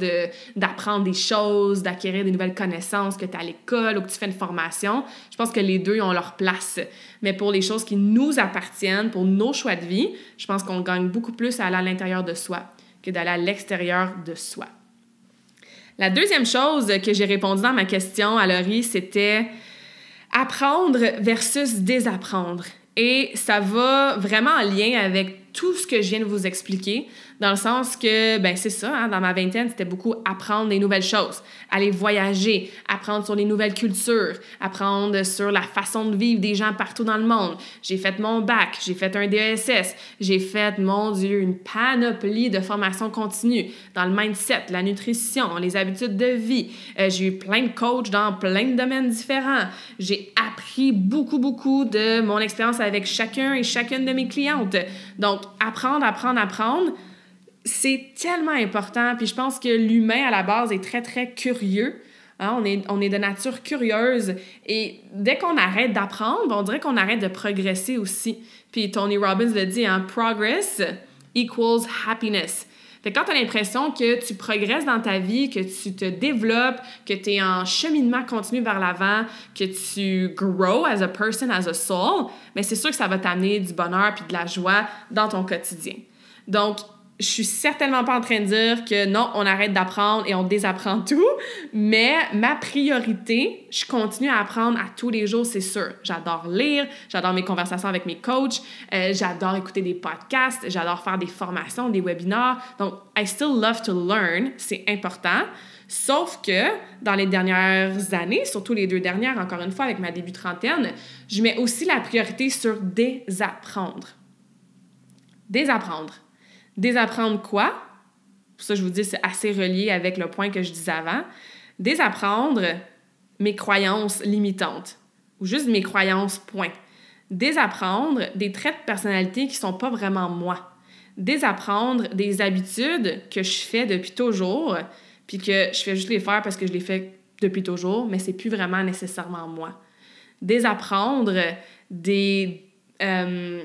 d'apprendre des choses, d'acquérir des nouvelles connaissances, que tu es à l'école ou que tu fais une formation. Je pense que les deux ont leur place. Mais pour les choses qui nous appartiennent, pour nos choix de vie, je pense qu'on gagne beaucoup plus à aller à l'intérieur de soi que d'aller à l'extérieur de soi. La deuxième chose que j'ai répondu dans ma question à Laurie, c'était apprendre versus désapprendre. Et ça va vraiment en lien avec tout ce que je viens de vous expliquer, dans le sens que, ben c'est ça, hein, dans ma vingtaine, c'était beaucoup apprendre des nouvelles choses, aller voyager, apprendre sur les nouvelles cultures, apprendre sur la façon de vivre des gens partout dans le monde. J'ai fait mon bac, j'ai fait un DSS, j'ai fait, mon Dieu, une panoplie de formations continues dans le mindset, la nutrition, les habitudes de vie. Euh, j'ai eu plein de coachs dans plein de domaines différents. J'ai appris beaucoup, beaucoup de mon expérience avec chacun et chacune de mes clientes. Donc, apprendre, apprendre, apprendre, c'est tellement important. Puis je pense que l'humain, à la base, est très, très curieux. Hein, on, est, on est de nature curieuse et dès qu'on arrête d'apprendre, ben, on dirait qu'on arrête de progresser aussi. Puis Tony Robbins le dit, hein, progress equals happiness. Fait quand tu as l'impression que tu progresses dans ta vie, que tu te développes, que tu es en cheminement continu vers l'avant, que tu grow as a person, as a soul, mais ben, c'est sûr que ça va t'amener du bonheur puis de la joie dans ton quotidien. Donc, je suis certainement pas en train de dire que non, on arrête d'apprendre et on désapprend tout, mais ma priorité, je continue à apprendre à tous les jours, c'est sûr. J'adore lire, j'adore mes conversations avec mes coachs, euh, j'adore écouter des podcasts, j'adore faire des formations, des webinars. Donc, I still love to learn, c'est important. Sauf que dans les dernières années, surtout les deux dernières, encore une fois, avec ma début trentaine, je mets aussi la priorité sur désapprendre. Désapprendre Désapprendre quoi? Ça, je vous dis, c'est assez relié avec le point que je disais avant. Désapprendre mes croyances limitantes ou juste mes croyances, point. Désapprendre des traits de personnalité qui sont pas vraiment moi. Désapprendre des habitudes que je fais depuis toujours, puis que je fais juste les faire parce que je les fais depuis toujours, mais c'est plus vraiment nécessairement moi. Désapprendre des, euh,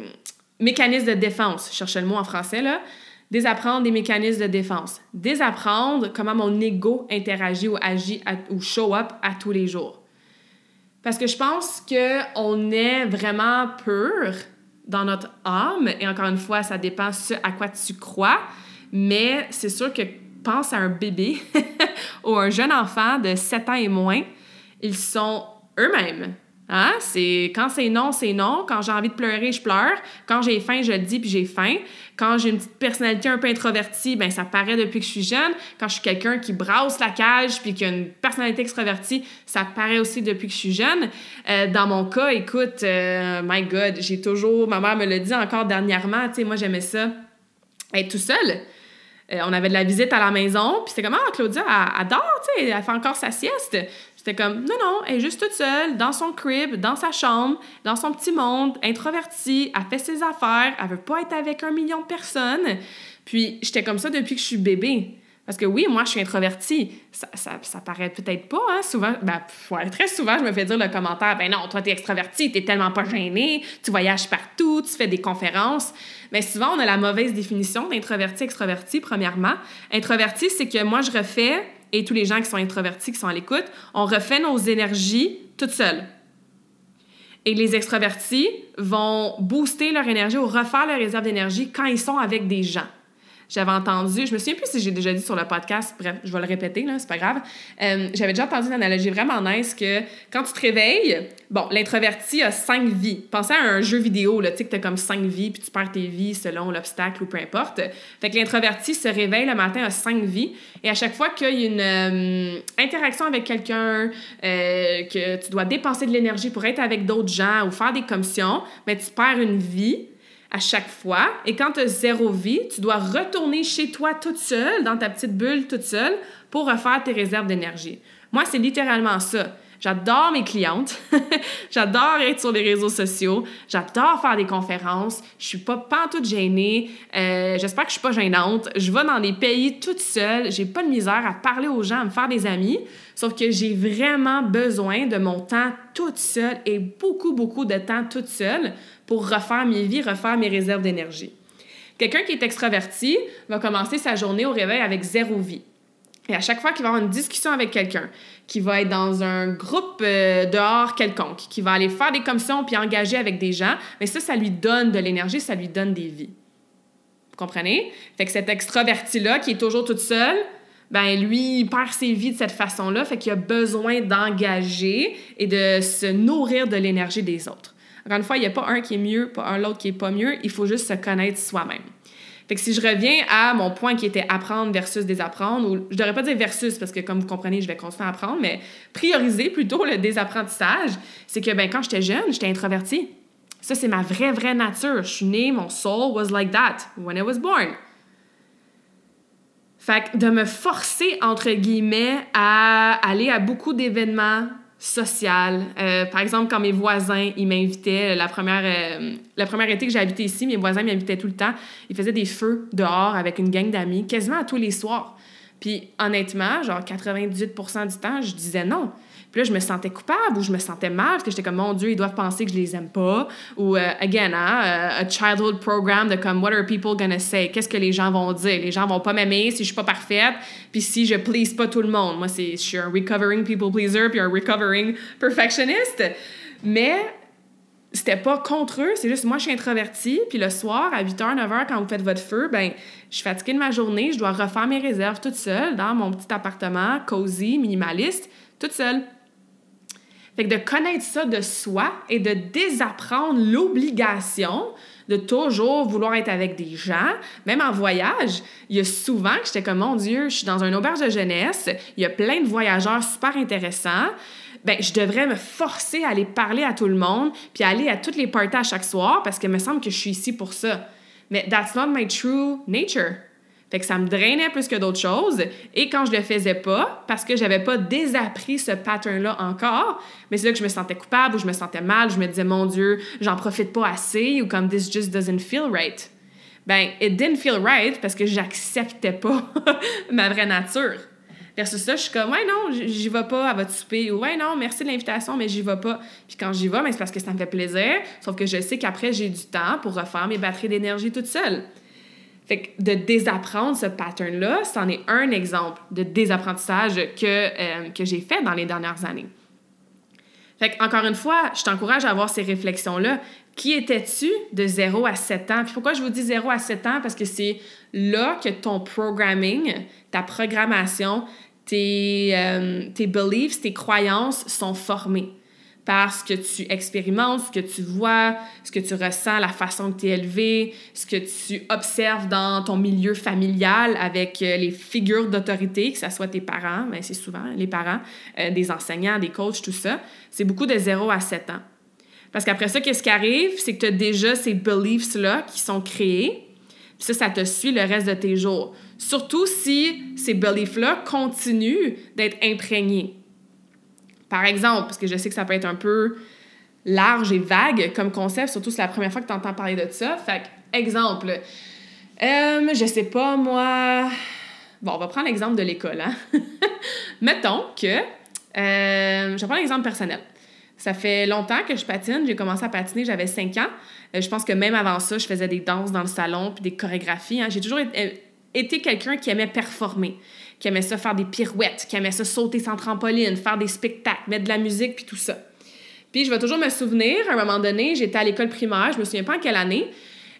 mécanismes de défense, je cherchais le mot en français, là. Désapprendre des mécanismes de défense. Désapprendre comment mon ego interagit ou agit ou show up à tous les jours. Parce que je pense qu'on est vraiment pur dans notre âme, et encore une fois, ça dépend ce à quoi tu crois, mais c'est sûr que pense à un bébé ou un jeune enfant de 7 ans et moins, ils sont eux-mêmes. Hein? C'est quand c'est non, c'est non. Quand j'ai envie de pleurer, je pleure. Quand j'ai faim, je le dis puis j'ai faim. Quand j'ai une petite personnalité un peu introvertie, ben ça paraît depuis que je suis jeune. Quand je suis quelqu'un qui brasse la cage puis qui a une personnalité extravertie, ça paraît aussi depuis que je suis jeune. Euh, dans mon cas, écoute, euh, my God, j'ai toujours, ma mère me l'a dit encore dernièrement, tu sais, moi j'aimais ça être tout seul. Euh, on avait de la visite à la maison, puis c'est comme, ah, Claudia, elle, adore, tu sais, elle fait encore sa sieste. C'était comme, non, non, elle est juste toute seule, dans son crib, dans sa chambre, dans son petit monde, introvertie, elle fait ses affaires, elle veut pas être avec un million de personnes. Puis j'étais comme ça depuis que je suis bébé. Parce que oui, moi, je suis introvertie. Ça, ça, ça paraît peut-être pas, hein? Souvent, ben, très souvent, je me fais dire le commentaire ben non, toi, t'es extravertie, t'es tellement pas gênée, tu voyages partout, tu fais des conférences. Mais souvent, on a la mauvaise définition d'introverti, extraverti, premièrement. Introverti, c'est que moi, je refais et tous les gens qui sont introvertis, qui sont à l'écoute, on refait nos énergies toutes seules. Et les extravertis vont booster leur énergie ou refaire leur réserve d'énergie quand ils sont avec des gens j'avais entendu, je me souviens plus si j'ai déjà dit sur le podcast, bref, je vais le répéter, là, c'est pas grave. Euh, j'avais déjà entendu une analogie vraiment nice que quand tu te réveilles, bon, l'introverti a cinq vies. Pensez à un jeu vidéo, tu sais, que t'as comme cinq vies, puis tu perds tes vies selon l'obstacle ou peu importe. Fait que l'introverti se réveille le matin, a cinq vies, et à chaque fois qu'il y a une euh, interaction avec quelqu'un, euh, que tu dois dépenser de l'énergie pour être avec d'autres gens ou faire des commissions, mais ben, tu perds une vie à chaque fois. Et quand tu as zéro vie, tu dois retourner chez toi toute seule, dans ta petite bulle toute seule, pour refaire tes réserves d'énergie. Moi, c'est littéralement ça. J'adore mes clientes. J'adore être sur les réseaux sociaux. J'adore faire des conférences. Je suis pas toute gênée. Euh, J'espère que je suis pas gênante. Je vais dans des pays toute seule. J'ai pas de misère à parler aux gens, à me faire des amis. Sauf que j'ai vraiment besoin de mon temps toute seule et beaucoup, beaucoup de temps toute seule pour refaire mes vies, refaire mes réserves d'énergie. Quelqu'un qui est extraverti va commencer sa journée au réveil avec zéro vie. Et à chaque fois qu'il va avoir une discussion avec quelqu'un, qui va être dans un groupe euh, dehors quelconque, qui va aller faire des commissions puis engager avec des gens, mais ça, ça lui donne de l'énergie, ça lui donne des vies. Vous comprenez? Fait que cet extraverti-là, qui est toujours toute seule, ben lui, il perd ses vies de cette façon-là, fait qu'il a besoin d'engager et de se nourrir de l'énergie des autres. Encore une fois, il n'y a pas un qui est mieux, pas un l'autre qui est pas mieux, il faut juste se connaître soi-même. Fait que si je reviens à mon point qui était apprendre versus désapprendre, ou je devrais pas dire versus parce que comme vous comprenez, je vais à apprendre, mais prioriser plutôt le désapprentissage, c'est que ben, quand j'étais jeune, j'étais introvertie. Ça, c'est ma vraie, vraie nature. Je suis née, mon soul was like that when I was born. Fait que de me forcer, entre guillemets, à aller à beaucoup d'événements, social. Euh, par exemple, quand mes voisins, ils m'invitaient, la première, euh, la première été que j'ai habité ici, mes voisins m'invitaient tout le temps. Ils faisaient des feux dehors avec une gang d'amis, quasiment à tous les soirs. Puis honnêtement, genre 98% du temps, je disais non. Puis là, je me sentais coupable ou je me sentais mal parce que j'étais comme, mon Dieu, ils doivent penser que je les aime pas. Ou, euh, again, hein, euh, a childhood program de comme, what are people gonna say? Qu'est-ce que les gens vont dire? Les gens vont pas m'aimer si je suis pas parfaite, puis si je please pas tout le monde. Moi, je suis un recovering people pleaser puis un recovering perfectionist. Mais c'était pas contre eux, c'est juste moi je suis introvertie, puis le soir à 8h, 9h quand vous faites votre feu, ben je suis fatiguée de ma journée, je dois refaire mes réserves toute seule dans mon petit appartement cosy, minimaliste, toute seule. Fait que de connaître ça de soi et de désapprendre l'obligation de toujours vouloir être avec des gens, même en voyage, il y a souvent que j'étais comme mon Dieu, je suis dans une auberge de jeunesse, il y a plein de voyageurs super intéressants. Ben, je devrais me forcer à aller parler à tout le monde, puis aller à toutes les parties à chaque soir parce qu'il me semble que je suis ici pour ça. Mais that's not my true nature. Fait que ça me drainait plus que d'autres choses. Et quand je le faisais pas, parce que j'avais pas désappris ce pattern-là encore, mais c'est là que je me sentais coupable ou je me sentais mal, je me disais, mon Dieu, j'en profite pas assez ou comme this just doesn't feel right. Ben, it didn't feel right parce que j'acceptais pas ma vraie nature. Versus ça, je suis comme, ouais, non, j'y vais pas à votre souper. Ou, ouais, non, merci de l'invitation, mais j'y vais pas. Puis quand j'y vais, ben, c'est parce que ça me fait plaisir. Sauf que je sais qu'après, j'ai du temps pour refaire mes batteries d'énergie toute seule. Fait que de désapprendre ce pattern-là, c'en est un exemple de désapprentissage que, euh, que j'ai fait dans les dernières années. Fait que, encore une fois, je t'encourage à avoir ces réflexions-là. Qui étais-tu de 0 à 7 ans? Puis pourquoi je vous dis 0 à 7 ans? Parce que c'est là que ton programming, ta programmation, tes, euh, tes beliefs, tes croyances sont formées par ce que tu expérimentes, ce que tu vois, ce que tu ressens, la façon que tu es élevé, ce que tu observes dans ton milieu familial avec euh, les figures d'autorité, que ce soit tes parents, mais c'est souvent les parents, euh, des enseignants, des coachs, tout ça. C'est beaucoup de 0 à 7 ans. Parce qu'après ça, qu'est-ce qui arrive? C'est que tu as déjà ces beliefs-là qui sont créés. Puis ça, ça te suit le reste de tes jours. Surtout si ces beliefs-là continuent d'être imprégnés. Par exemple, parce que je sais que ça peut être un peu large et vague comme concept, surtout si c'est la première fois que tu entends parler de ça. Fait exemple, euh, je sais pas, moi. Bon, on va prendre l'exemple de l'école. Hein? Mettons que. Euh, je vais prendre l'exemple personnel. Ça fait longtemps que je patine. J'ai commencé à patiner, j'avais 5 ans. Euh, je pense que même avant ça, je faisais des danses dans le salon puis des chorégraphies. Hein. J'ai toujours été quelqu'un qui aimait performer qui aimait ça faire des pirouettes, qui aimait ça sauter sans trampoline, faire des spectacles, mettre de la musique, puis tout ça. Puis je vais toujours me souvenir, à un moment donné, j'étais à l'école primaire, je me souviens pas en quelle année,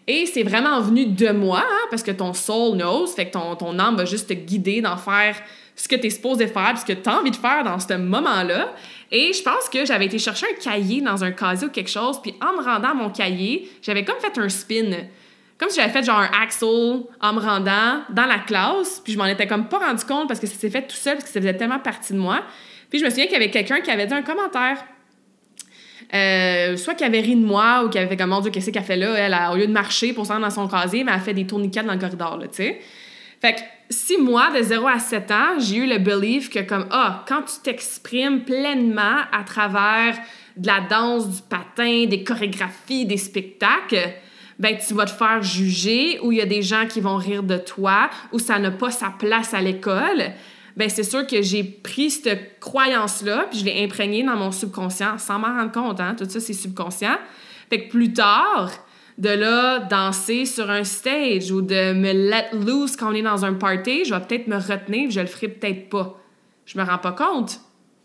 et c'est vraiment venu de moi, hein, parce que ton soul knows, fait que ton, ton âme va juste te guider d'en faire ce que tu es supposé faire, ce que tu as envie de faire dans ce moment-là. Et je pense que j'avais été chercher un cahier dans un casier ou quelque chose, puis en me rendant à mon cahier, j'avais comme fait un spin comme si j'avais fait genre un axel en me rendant dans la classe, puis je m'en étais comme pas rendu compte parce que ça s'est fait tout seul, parce que ça faisait tellement partie de moi. Puis je me souviens qu'il y avait quelqu'un qui avait dit un commentaire. Euh, soit qui avait ri de moi ou qui avait fait comme mon Dieu, qu'est-ce qu'elle fait là? Elle, au lieu de marcher pour s'en dans son casier, mais elle a fait des tourniquets dans le corridor, tu sais. Fait que si moi, de 0 à 7 ans, j'ai eu le belief que comme, ah, quand tu t'exprimes pleinement à travers de la danse, du patin, des chorégraphies, des spectacles, ben tu vas te faire juger ou il y a des gens qui vont rire de toi ou ça n'a pas sa place à l'école, ben c'est sûr que j'ai pris cette croyance-là puis je l'ai imprégnée dans mon subconscient sans m'en rendre compte, hein? Tout ça, c'est subconscient. Fait que plus tard, de là, danser sur un stage ou de me let loose quand on est dans un party, je vais peut-être me retenir, je le ferai peut-être pas. Je me rends pas compte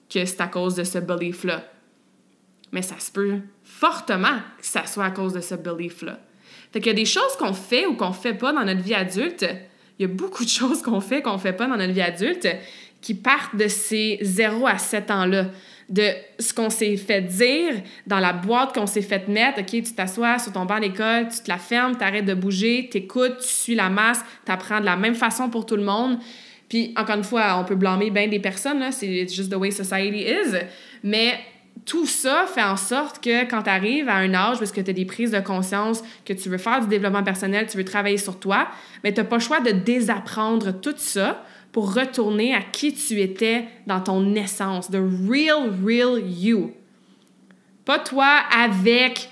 que c'est à cause de ce belief-là. Mais ça se peut fortement que ça soit à cause de ce belief-là. Fait qu'il y a des choses qu'on fait ou qu'on fait pas dans notre vie adulte. Il y a beaucoup de choses qu'on fait qu'on fait pas dans notre vie adulte qui partent de ces 0 à 7 ans-là. De ce qu'on s'est fait dire dans la boîte qu'on s'est fait mettre. OK, tu t'assois sur ton banc d'école, tu te la fermes, tu arrêtes de bouger, tu écoutes, tu suis la masse, tu apprends de la même façon pour tout le monde. Puis, encore une fois, on peut blâmer bien des personnes, c'est juste the way society is. Mais tout ça fait en sorte que quand tu arrives à un âge parce que tu as des prises de conscience, que tu veux faire du développement personnel, tu veux travailler sur toi, mais tu n'as pas le choix de désapprendre tout ça pour retourner à qui tu étais dans ton essence, the real, real you. Pas toi avec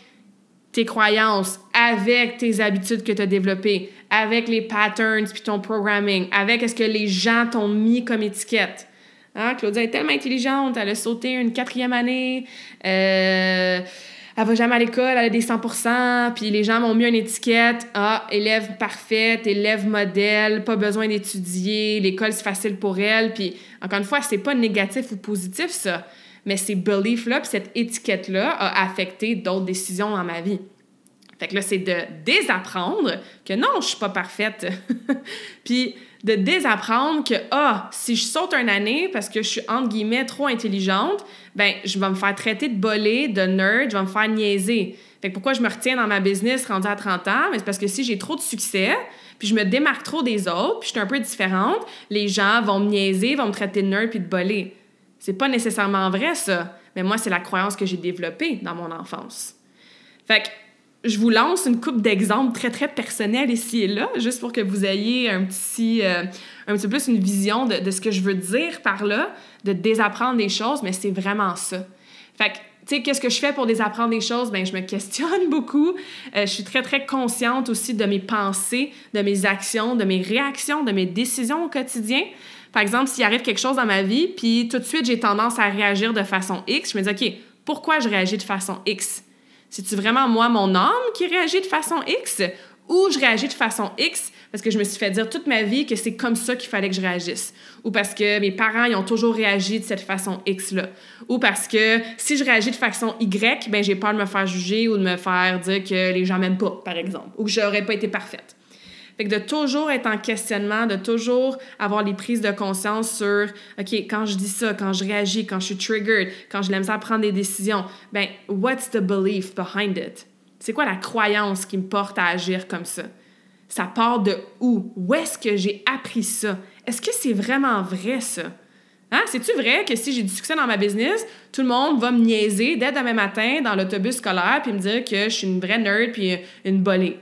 tes croyances, avec tes habitudes que tu as développées, avec les patterns puis ton programming, avec ce que les gens t'ont mis comme étiquette. Hein? Claudia est tellement intelligente, elle a sauté une quatrième année, euh, elle va jamais à l'école, elle a des 100% puis les gens m'ont mis une étiquette, ah, élève parfaite, élève modèle, pas besoin d'étudier, l'école c'est facile pour elle, puis encore une fois, c'est pas négatif ou positif ça, mais ces beliefs-là, cette étiquette-là a affecté d'autres décisions dans ma vie. Fait que là, c'est de désapprendre que non, je suis pas parfaite. puis de désapprendre que, ah, si je saute une année parce que je suis, entre guillemets, trop intelligente, ben je vais me faire traiter de bolé, de nerd, je vais me faire niaiser. Fait que pourquoi je me retiens dans ma business rendue à 30 ans? Mais c'est parce que si j'ai trop de succès, puis je me démarque trop des autres, puis je suis un peu différente, les gens vont me niaiser, vont me traiter de nerd puis de bolé. C'est pas nécessairement vrai, ça. Mais moi, c'est la croyance que j'ai développée dans mon enfance. Fait que je vous lance une coupe d'exemples très, très personnels ici et là, juste pour que vous ayez un petit, euh, un petit peu plus une vision de, de, ce que je veux dire par là, de désapprendre des choses, mais c'est vraiment ça. Fait que, tu sais, qu'est-ce que je fais pour désapprendre des choses? Bien, je me questionne beaucoup. Euh, je suis très, très consciente aussi de mes pensées, de mes actions, de mes réactions, de mes décisions au quotidien. Par exemple, s'il arrive quelque chose dans ma vie, puis tout de suite, j'ai tendance à réagir de façon X, je me dis, OK, pourquoi je réagis de façon X? C'est-tu vraiment moi, mon âme, qui réagit de façon X ou je réagis de façon X parce que je me suis fait dire toute ma vie que c'est comme ça qu'il fallait que je réagisse? Ou parce que mes parents ils ont toujours réagi de cette façon X-là? Ou parce que si je réagis de façon Y, ben j'ai peur de me faire juger ou de me faire dire que les gens m'aiment pas, par exemple. Ou que j'aurais pas été parfaite. Fait que de toujours être en questionnement, de toujours avoir les prises de conscience sur, OK, quand je dis ça, quand je réagis, quand je suis triggered, quand je l'aime ça prendre des décisions, ben, what's the belief behind it? C'est quoi la croyance qui me porte à agir comme ça? Ça part de où? Où est-ce que j'ai appris ça? Est-ce que c'est vraiment vrai, ça? Hein? C'est-tu vrai que si j'ai du succès dans ma business, tout le monde va me niaiser dès demain matin dans l'autobus scolaire puis me dire que je suis une vraie nerd puis une bolée?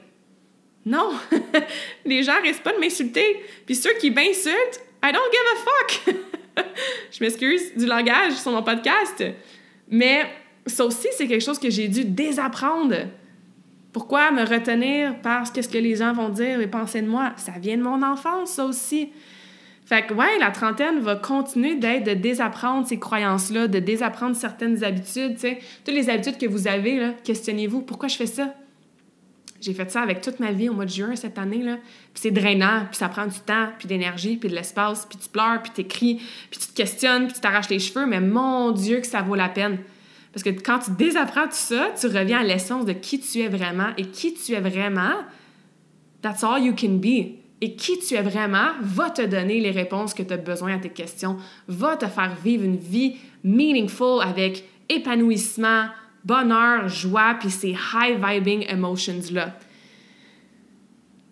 Non, les gens restent pas de m'insulter. Puis ceux qui m'insultent, I don't give a fuck. je m'excuse du langage sur mon podcast. Mais ça aussi, c'est quelque chose que j'ai dû désapprendre. Pourquoi me retenir parce que ce que les gens vont dire et penser de moi? Ça vient de mon enfance, ça aussi. Fait que, ouais, la trentaine va continuer d'être de désapprendre ces croyances-là, de désapprendre certaines habitudes. Toutes les habitudes que vous avez, questionnez-vous. Pourquoi je fais ça? J'ai fait ça avec toute ma vie au mois de juin cette année. Là. Puis c'est drainant, puis ça prend du temps, puis d'énergie, puis de l'espace, puis tu pleures, puis tu écris, puis tu te questionnes, puis tu t'arraches les cheveux, mais mon Dieu que ça vaut la peine. Parce que quand tu désapprends tout ça, tu reviens à l'essence de qui tu es vraiment. Et qui tu es vraiment, that's all you can be. Et qui tu es vraiment va te donner les réponses que tu as besoin à tes questions, va te faire vivre une vie meaningful avec épanouissement, bonheur, joie, puis ces high-vibing emotions-là.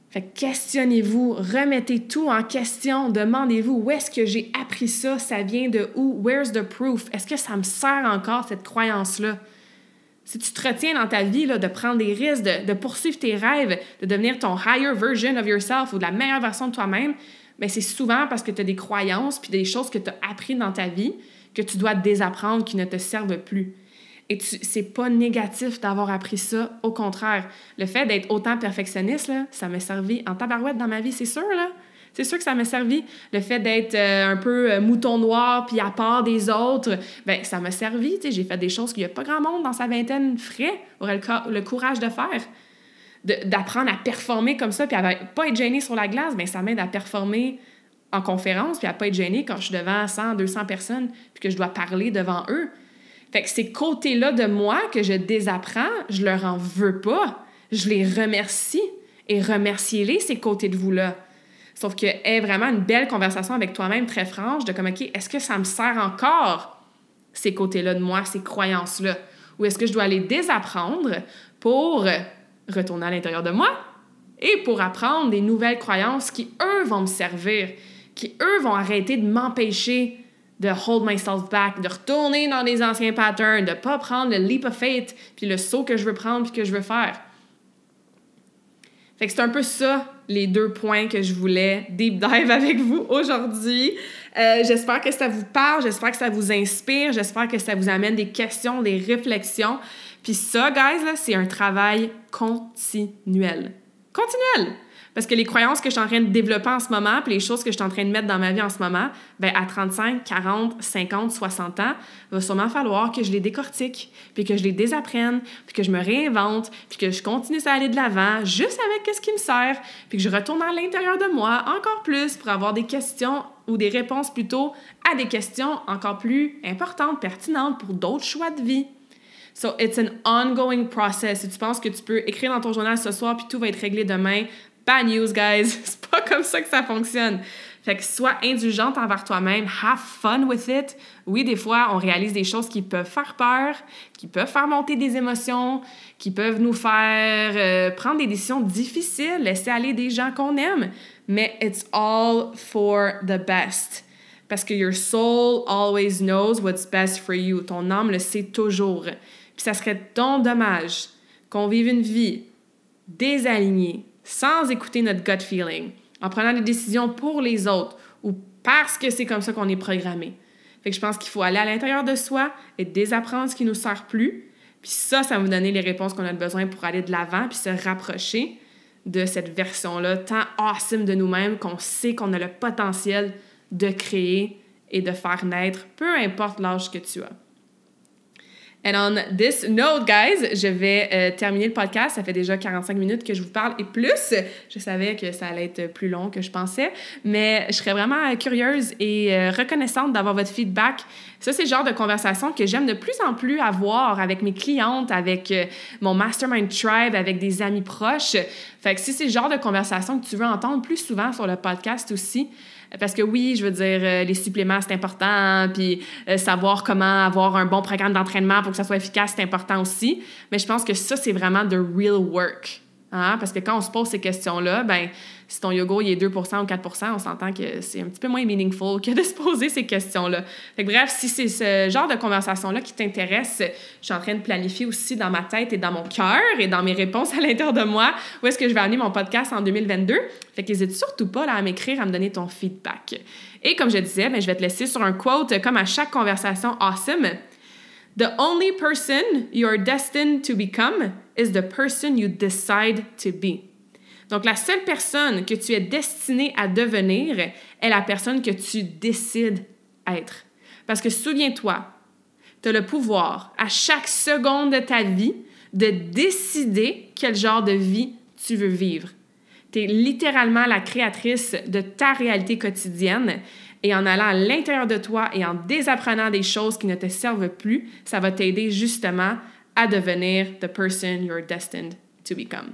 Fait questionnez-vous, remettez tout en question, demandez-vous où est-ce que j'ai appris ça, ça vient de où, where's the proof, est-ce que ça me sert encore cette croyance-là? Si tu te retiens dans ta vie de prendre des risques, de, poursuivre tes rêves, de devenir ton higher version of yourself ou de la meilleure version de toi-même, mais ben, c'est souvent parce que tu as des croyances puis des choses que tu as apprises dans ta vie que tu dois désapprendre qui ne te servent plus. Et c'est pas négatif d'avoir appris ça. Au contraire, le fait d'être autant perfectionniste, ça m'a servi en tabarouette dans ma vie, c'est sûr. C'est sûr que ça m'a servi. Le fait d'être euh, un peu euh, mouton noir puis à part des autres, ben ça m'a servi. J'ai fait des choses qu'il n'y a pas grand monde dans sa vingtaine ferait, aurait le, courage de faire. D'apprendre à performer comme ça puis à pas être gêné sur la glace, ben ça m'aide à performer en conférence puis à pas être gêné quand je suis devant 100, 200 personnes puis que je dois parler devant eux. Fait que ces côtés-là de moi que je désapprends, je leur en veux pas. Je les remercie. Et remerciez-les, ces côtés de vous-là. Sauf que est vraiment une belle conversation avec toi-même très franche de comme, OK, est-ce que ça me sert encore, ces côtés-là de moi, ces croyances-là? Ou est-ce que je dois les désapprendre pour retourner à l'intérieur de moi et pour apprendre des nouvelles croyances qui, eux, vont me servir, qui, eux, vont arrêter de m'empêcher de hold myself back, de retourner dans les anciens patterns, de pas prendre le leap of faith, puis le saut que je veux prendre puis que je veux faire. Fait que c'est un peu ça les deux points que je voulais deep dive avec vous aujourd'hui. Euh, j'espère que ça vous parle, j'espère que ça vous inspire, j'espère que ça vous amène des questions, des réflexions. Puis ça, guys, c'est un travail continuel. Continuel! Parce que les croyances que je suis en train de développer en ce moment, puis les choses que je suis en train de mettre dans ma vie en ce moment, ben à 35, 40, 50, 60 ans, il va sûrement falloir que je les décortique, puis que je les désapprenne, puis que je me réinvente, puis que je continue à aller de l'avant, juste avec ce qui me sert, puis que je retourne à l'intérieur de moi encore plus pour avoir des questions ou des réponses plutôt à des questions encore plus importantes, pertinentes pour d'autres choix de vie. So it's an ongoing process. Si tu penses que tu peux écrire dans ton journal ce soir puis tout va être réglé demain, Bad news, guys. C'est pas comme ça que ça fonctionne. Fait que sois indulgente envers toi-même. Have fun with it. Oui, des fois, on réalise des choses qui peuvent faire peur, qui peuvent faire monter des émotions, qui peuvent nous faire euh, prendre des décisions difficiles, laisser aller des gens qu'on aime. Mais it's all for the best. Parce que your soul always knows what's best for you. Ton âme le sait toujours. Puis ça serait donc dommage qu'on vive une vie désalignée, sans écouter notre gut feeling, en prenant des décisions pour les autres ou parce que c'est comme ça qu'on est programmé. Fait que je pense qu'il faut aller à l'intérieur de soi et désapprendre ce qui nous sert plus. Puis ça, ça va nous donner les réponses qu'on a besoin pour aller de l'avant puis se rapprocher de cette version-là tant awesome de nous-mêmes qu'on sait qu'on a le potentiel de créer et de faire naître, peu importe l'âge que tu as. And on this note, guys, je vais euh, terminer le podcast. Ça fait déjà 45 minutes que je vous parle et plus. Je savais que ça allait être plus long que je pensais, mais je serais vraiment curieuse et euh, reconnaissante d'avoir votre feedback. Ça, c'est le genre de conversation que j'aime de plus en plus avoir avec mes clientes, avec euh, mon mastermind tribe, avec des amis proches. Fait que si c'est le genre de conversation que tu veux entendre plus souvent sur le podcast aussi, parce que oui, je veux dire, euh, les suppléments, c'est important, puis euh, savoir comment avoir un bon programme d'entraînement pour que ça soit efficace, c'est important aussi. Mais je pense que ça, c'est vraiment the real work. Hein? Parce que quand on se pose ces questions-là, ben si ton yoga il est 2 ou 4 on s'entend que c'est un petit peu moins meaningful que de se poser ces questions-là. bref, si c'est ce genre de conversation-là qui t'intéresse, je suis en train de planifier aussi dans ma tête et dans mon cœur et dans mes réponses à l'intérieur de moi où est-ce que je vais amener mon podcast en 2022. Fait qu'hésite surtout pas à m'écrire, à me donner ton feedback. Et comme je disais, ben, je vais te laisser sur un quote comme à chaque conversation awesome. The only person you are destined to become is the person you decide to be. Donc, la seule personne que tu es destiné à devenir est la personne que tu décides être. Parce que souviens-toi, tu as le pouvoir à chaque seconde de ta vie de décider quel genre de vie tu veux vivre. Tu es littéralement la créatrice de ta réalité quotidienne et en allant à l'intérieur de toi et en désapprenant des choses qui ne te servent plus, ça va t'aider justement à devenir the person you're destined to become.